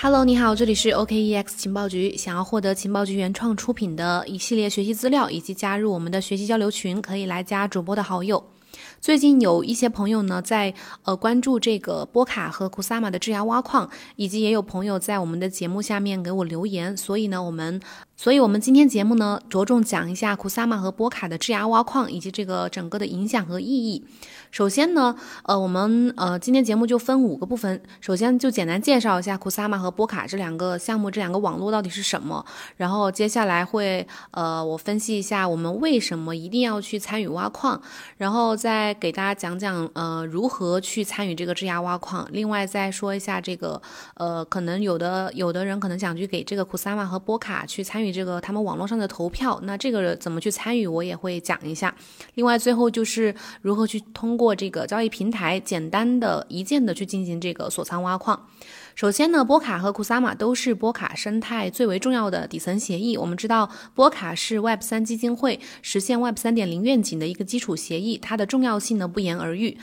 Hello，你好，这里是 OKEX 情报局。想要获得情报局原创出品的一系列学习资料，以及加入我们的学习交流群，可以来加主播的好友。最近有一些朋友呢，在呃关注这个波卡和库萨玛的质押挖矿，以及也有朋友在我们的节目下面给我留言，所以呢，我们。所以，我们今天节目呢，着重讲一下库萨玛和波卡的质押挖矿以及这个整个的影响和意义。首先呢，呃，我们呃今天节目就分五个部分。首先就简单介绍一下库萨玛和波卡这两个项目，这两个网络到底是什么。然后接下来会呃我分析一下我们为什么一定要去参与挖矿，然后再给大家讲讲呃如何去参与这个质押挖矿。另外再说一下这个呃可能有的有的人可能想去给这个库萨玛和波卡去参与。这个他们网络上的投票，那这个怎么去参与，我也会讲一下。另外，最后就是如何去通过这个交易平台，简单的一键的去进行这个锁仓挖矿。首先呢，波卡和库萨玛都是波卡生态最为重要的底层协议。我们知道，波卡是 Web 三基金会实现 Web 三点零愿景的一个基础协议，它的重要性呢不言而喻。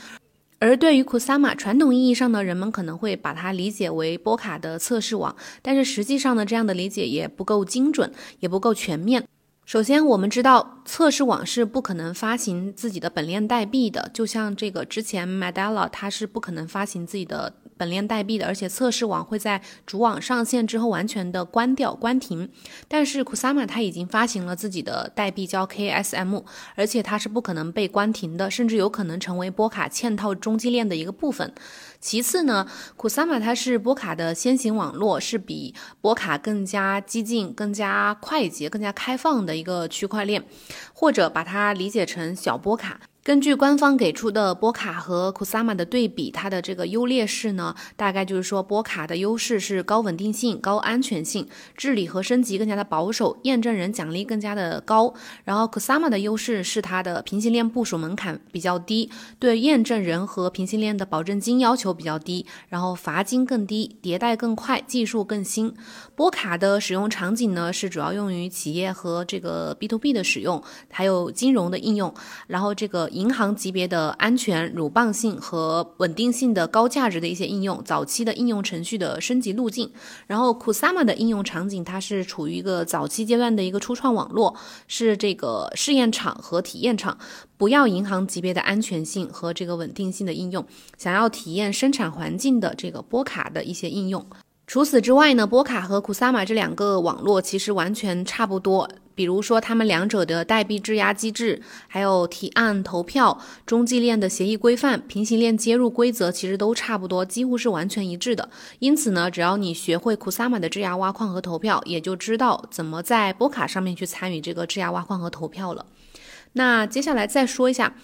而对于库萨玛，传统意义上呢，人们可能会把它理解为波卡的测试网，但是实际上呢，这样的理解也不够精准，也不够全面。首先，我们知道测试网是不可能发行自己的本链代币的，就像这个之前 madella 它是不可能发行自己的。本链代币的，而且测试网会在主网上线之后完全的关掉、关停。但是 Kusama 它已经发行了自己的代币叫 KSM，而且它是不可能被关停的，甚至有可能成为波卡嵌套中继链的一个部分。其次呢，Kusama 它是波卡的先行网络，是比波卡更加激进、更加快捷、更加开放的一个区块链，或者把它理解成小波卡。根据官方给出的波卡和库萨玛的对比，它的这个优劣势呢，大概就是说波卡的优势是高稳定性、高安全性，治理和升级更加的保守，验证人奖励更加的高。然后库萨玛的优势是它的平行链部署门槛比较低，对验证人和平行链的保证金要求比较低，然后罚金更低，迭代更快，技术更新。波卡的使用场景呢，是主要用于企业和这个 B to B 的使用，还有金融的应用。然后这个。银行级别的安全、鲁棒性和稳定性的高价值的一些应用，早期的应用程序的升级路径。然后，Kusama 的应用场景，它是处于一个早期阶段的一个初创网络，是这个试验场和体验场，不要银行级别的安全性和这个稳定性的应用，想要体验生产环境的这个波卡的一些应用。除此之外呢，波卡和 Kusama 这两个网络其实完全差不多。比如说，他们两者的代币质押机制，还有提案、投票、中继链的协议规范、平行链接入规则，其实都差不多，几乎是完全一致的。因此呢，只要你学会库萨玛的质押挖矿和投票，也就知道怎么在波卡上面去参与这个质押挖矿和投票了。那接下来再说一下。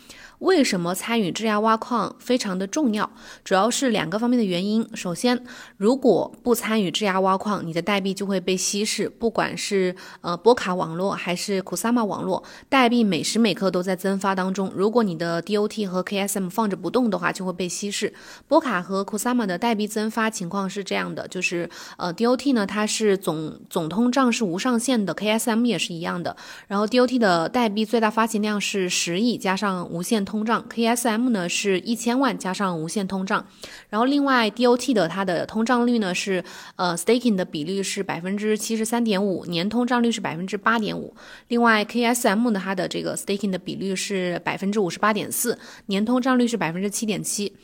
为什么参与质押挖矿非常的重要？主要是两个方面的原因。首先，如果不参与质押挖矿，你的代币就会被稀释。不管是呃波卡网络还是 kusama 网络，代币每时每刻都在增发当中。如果你的 DOT 和 KSM 放着不动的话，就会被稀释。波卡和 kusama 的代币增发情况是这样的，就是呃 DOT 呢，它是总总通胀是无上限的，KSM 也是一样的。然后 DOT 的代币最大发行量是十亿，加上无限通。通胀 KSM 呢是一千万加上无限通胀，然后另外 DOT 的它的通胀率呢是呃 staking 的比率是百分之七十三点五，年通胀率是百分之八点五。另外 KSM 呢它的这个 staking 的比率是百分之五十八点四，年通胀率是百分之七点七。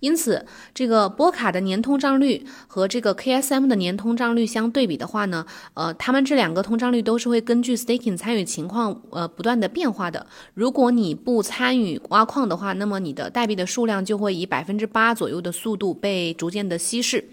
因此，这个波卡的年通胀率和这个 KSM 的年通胀率相对比的话呢，呃，他们这两个通胀率都是会根据 staking 参与情况呃不断的变化的。如果你不参与挖矿的话，那么你的代币的数量就会以百分之八左右的速度被逐渐的稀释。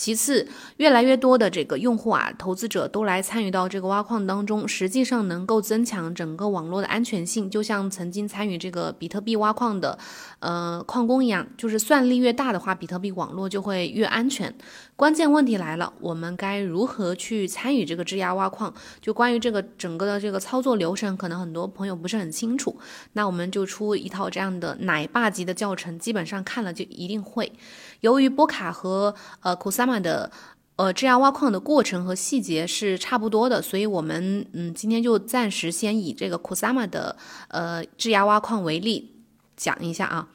其次，越来越多的这个用户啊，投资者都来参与到这个挖矿当中，实际上能够增强整个网络的安全性。就像曾经参与这个比特币挖矿的，呃，矿工一样，就是算力越大的话，比特币网络就会越安全。关键问题来了，我们该如何去参与这个质押挖矿？就关于这个整个的这个操作流程，可能很多朋友不是很清楚。那我们就出一套这样的奶爸级的教程，基本上看了就一定会。由于波卡和呃库萨玛的呃质押挖矿的过程和细节是差不多的，所以我们嗯今天就暂时先以这个库萨玛的呃质押挖矿为例讲一下啊。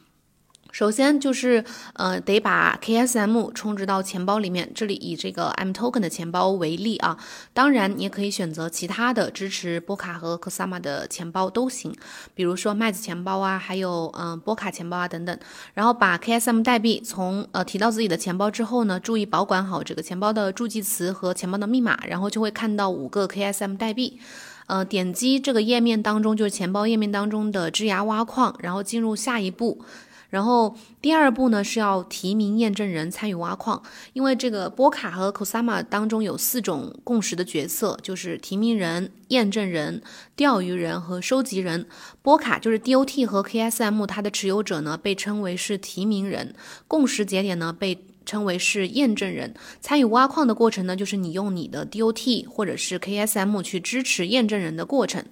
首先就是呃，得把 KSM 充值到钱包里面。这里以这个 M Token 的钱包为例啊，当然你也可以选择其他的支持波卡和 Kusama 的钱包都行，比如说麦子钱包啊，还有嗯波卡钱包啊等等。然后把 KSM 代币从呃提到自己的钱包之后呢，注意保管好这个钱包的助记词和钱包的密码，然后就会看到五个 KSM 代币。呃，点击这个页面当中就是钱包页面当中的枝芽挖矿，然后进入下一步。然后第二步呢是要提名验证人参与挖矿，因为这个波卡和 Kusama 当中有四种共识的角色，就是提名人、验证人、钓鱼人和收集人。波卡就是 DOT 和 KSM 它的持有者呢被称为是提名人，共识节点呢被称为是验证人。参与挖矿的过程呢就是你用你的 DOT 或者是 KSM 去支持验证人的过程。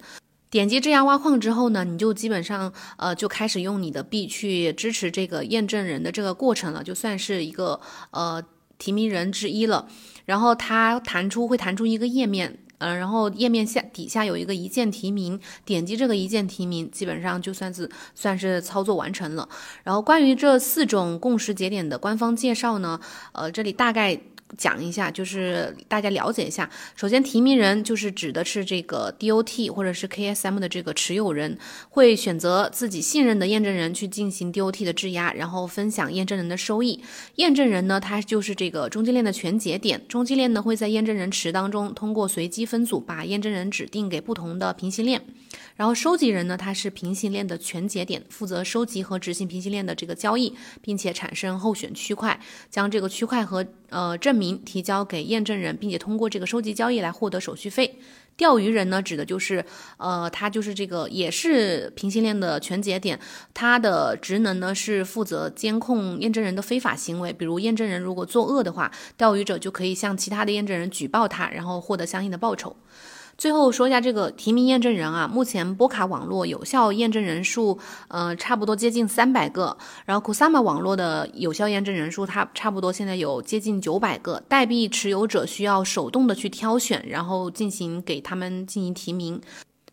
点击质押挖矿之后呢，你就基本上呃就开始用你的币去支持这个验证人的这个过程了，就算是一个呃提名人之一了。然后它弹出会弹出一个页面，嗯，然后页面下底下有一个一键提名，点击这个一键提名，基本上就算是算是操作完成了。然后关于这四种共识节点的官方介绍呢，呃，这里大概。讲一下，就是大家了解一下。首先，提名人就是指的是这个 DOT 或者是 KSM 的这个持有人，会选择自己信任的验证人去进行 DOT 的质押，然后分享验证人的收益。验证人呢，他就是这个中继链的全节点，中继链呢会在验证人池当中通过随机分组把验证人指定给不同的平行链。然后收集人呢，他是平行链的全节点，负责收集和执行平行链的这个交易，并且产生候选区块，将这个区块和呃证明提交给验证人，并且通过这个收集交易来获得手续费。钓鱼人呢，指的就是呃，他就是这个也是平行链的全节点，他的职能呢是负责监控验证人的非法行为，比如验证人如果作恶的话，钓鱼者就可以向其他的验证人举报他，然后获得相应的报酬。最后说一下这个提名验证人啊，目前波卡网络有效验证人数，呃，差不多接近三百个。然后 Kusama 网络的有效验证人数，它差不多现在有接近九百个。代币持有者需要手动的去挑选，然后进行给他们进行提名。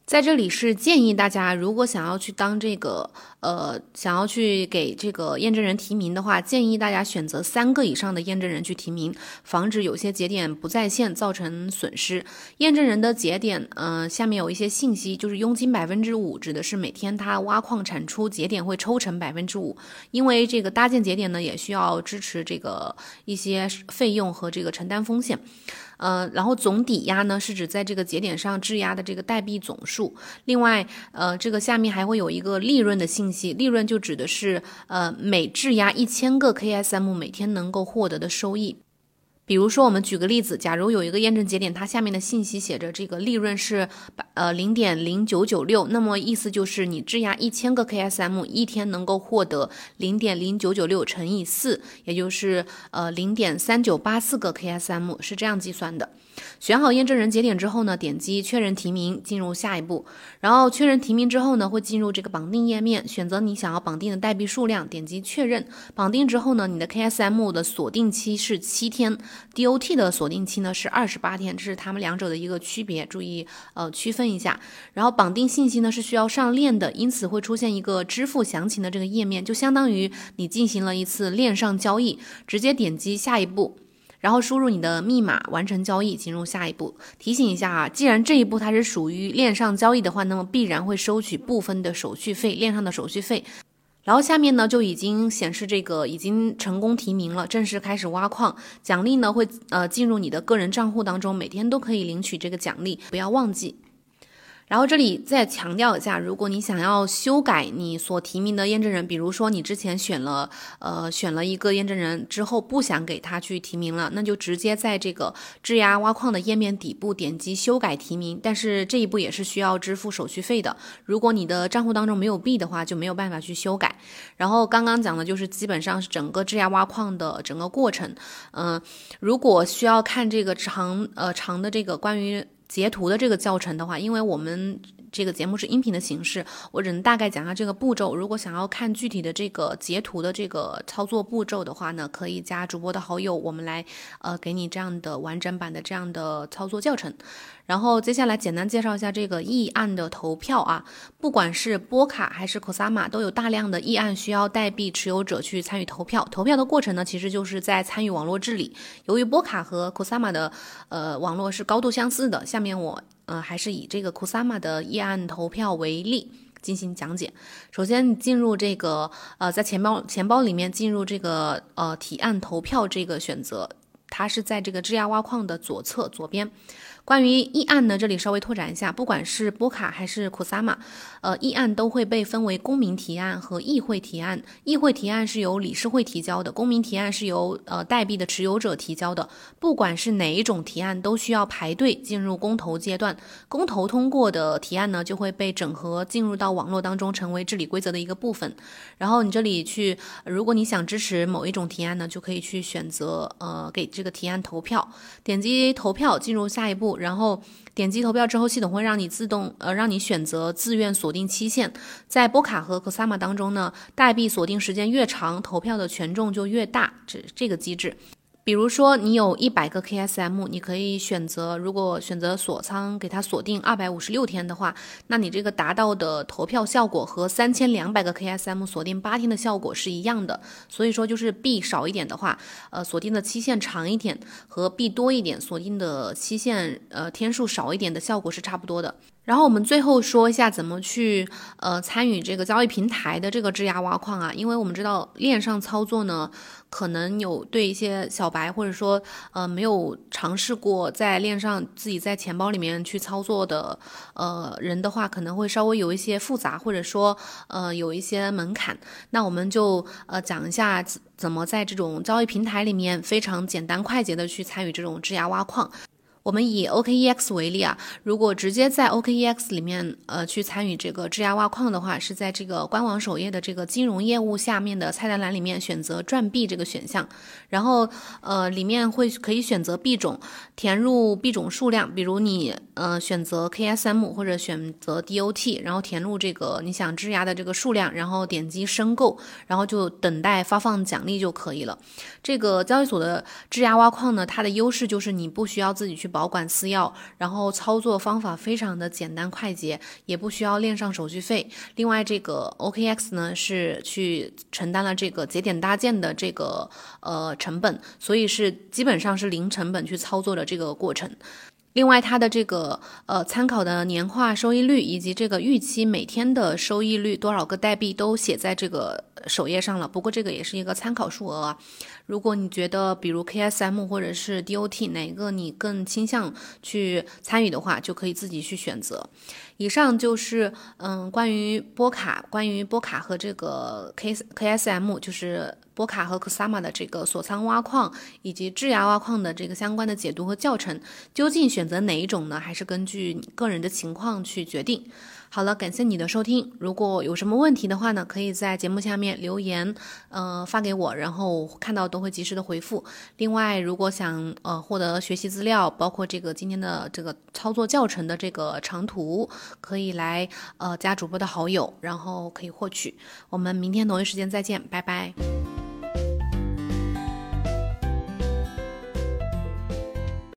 在这里是建议大家，如果想要去当这个，呃，想要去给这个验证人提名的话，建议大家选择三个以上的验证人去提名，防止有些节点不在线造成损失。验证人的节点，嗯，下面有一些信息，就是佣金百分之五，指的是每天他挖矿产出节点会抽成百分之五，因为这个搭建节点呢，也需要支持这个一些费用和这个承担风险。呃，然后总抵押呢是指在这个节点上质押的这个代币总数。另外，呃，这个下面还会有一个利润的信息，利润就指的是呃每质押一千个 KSM 每天能够获得的收益。比如说，我们举个例子，假如有一个验证节点，它下面的信息写着这个利润是呃零点零九九六，那么意思就是你质押一千个 KSM，一天能够获得零点零九九六乘以四，也就是呃零点三九八四个 KSM，是这样计算的。选好验证人节点之后呢，点击确认提名，进入下一步。然后确认提名之后呢，会进入这个绑定页面，选择你想要绑定的代币数量，点击确认。绑定之后呢，你的 KSM 的锁定期是七天，DOT 的锁定期呢是二十八天，这是他们两者的一个区别，注意呃区分一下。然后绑定信息呢是需要上链的，因此会出现一个支付详情的这个页面，就相当于你进行了一次链上交易，直接点击下一步。然后输入你的密码，完成交易，进入下一步。提醒一下啊，既然这一步它是属于链上交易的话，那么必然会收取部分的手续费，链上的手续费。然后下面呢就已经显示这个已经成功提名了，正式开始挖矿，奖励呢会呃进入你的个人账户当中，每天都可以领取这个奖励，不要忘记。然后这里再强调一下，如果你想要修改你所提名的验证人，比如说你之前选了呃选了一个验证人之后不想给他去提名了，那就直接在这个质押挖矿的页面底部点击修改提名，但是这一步也是需要支付手续费的。如果你的账户当中没有币的话，就没有办法去修改。然后刚刚讲的就是基本上是整个质押挖矿的整个过程。嗯，如果需要看这个长呃长的这个关于。截图的这个教程的话，因为我们这个节目是音频的形式，我只能大概讲下这个步骤。如果想要看具体的这个截图的这个操作步骤的话呢，可以加主播的好友，我们来呃给你这样的完整版的这样的操作教程。然后接下来简单介绍一下这个议案的投票啊，不管是波卡还是 Cosama，都有大量的议案需要代币持有者去参与投票。投票的过程呢，其实就是在参与网络治理。由于波卡和 Cosama 的呃网络是高度相似的，下面我嗯还是以这个 Cosama 的议案投票为例进行讲解。首先你进入这个呃在钱包钱包里面进入这个呃提案投票这个选择，它是在这个质押挖矿的左侧左边。关于议案呢，这里稍微拓展一下，不管是波卡还是库萨玛，呃，议案都会被分为公民提案和议会提案。议会提案是由理事会提交的，公民提案是由呃代币的持有者提交的。不管是哪一种提案，都需要排队进入公投阶段。公投通过的提案呢，就会被整合进入到网络当中，成为治理规则的一个部分。然后你这里去，如果你想支持某一种提案呢，就可以去选择呃给这个提案投票，点击投票进入下一步。然后点击投票之后，系统会让你自动呃让你选择自愿锁定期限。在波卡和 Cosama 当中呢，代币锁定时间越长，投票的权重就越大，这这个机制。比如说，你有一百个 KSM，你可以选择，如果选择锁仓，给它锁定二百五十六天的话，那你这个达到的投票效果和三千两百个 KSM 锁定八天的效果是一样的。所以说，就是币少一点的话，呃，锁定的期限长一点，和币多一点，锁定的期限呃天数少一点的效果是差不多的。然后我们最后说一下怎么去呃参与这个交易平台的这个质押挖矿啊，因为我们知道链上操作呢，可能有对一些小白或者说呃没有尝试过在链上自己在钱包里面去操作的呃人的话，可能会稍微有一些复杂，或者说呃有一些门槛。那我们就呃讲一下怎么在这种交易平台里面非常简单快捷的去参与这种质押挖矿。我们以 OKEX 为例啊，如果直接在 OKEX 里面呃去参与这个质押挖矿的话，是在这个官网首页的这个金融业务下面的菜单栏里面选择赚币这个选项，然后呃里面会可以选择币种，填入币种数量，比如你呃选择 KSM 或者选择 DOT，然后填入这个你想质押的这个数量，然后点击申购，然后就等待发放奖励就可以了。这个交易所的质押挖矿呢，它的优势就是你不需要自己去。保管私钥，然后操作方法非常的简单快捷，也不需要链上手续费。另外，这个 OKX 呢是去承担了这个节点搭建的这个呃成本，所以是基本上是零成本去操作的这个过程。另外，它的这个呃参考的年化收益率以及这个预期每天的收益率多少个代币都写在这个首页上了。不过这个也是一个参考数额啊。如果你觉得比如 KSM 或者是 DOT 哪个你更倾向去参与的话，就可以自己去选择。以上就是嗯关于波卡、关于波卡和这个 K KSM 就是波卡和 Kusama 的这个锁仓挖矿以及质押挖矿的这个相关的解读和教程。究竟选择哪一种呢？还是根据你个人的情况去决定。好了，感谢你的收听。如果有什么问题的话呢，可以在节目下面留言，呃，发给我，然后看到都会及时的回复。另外，如果想呃获得学习资料，包括这个今天的这个操作教程的这个长图，可以来呃加主播的好友，然后可以获取。我们明天同一时间再见，拜拜。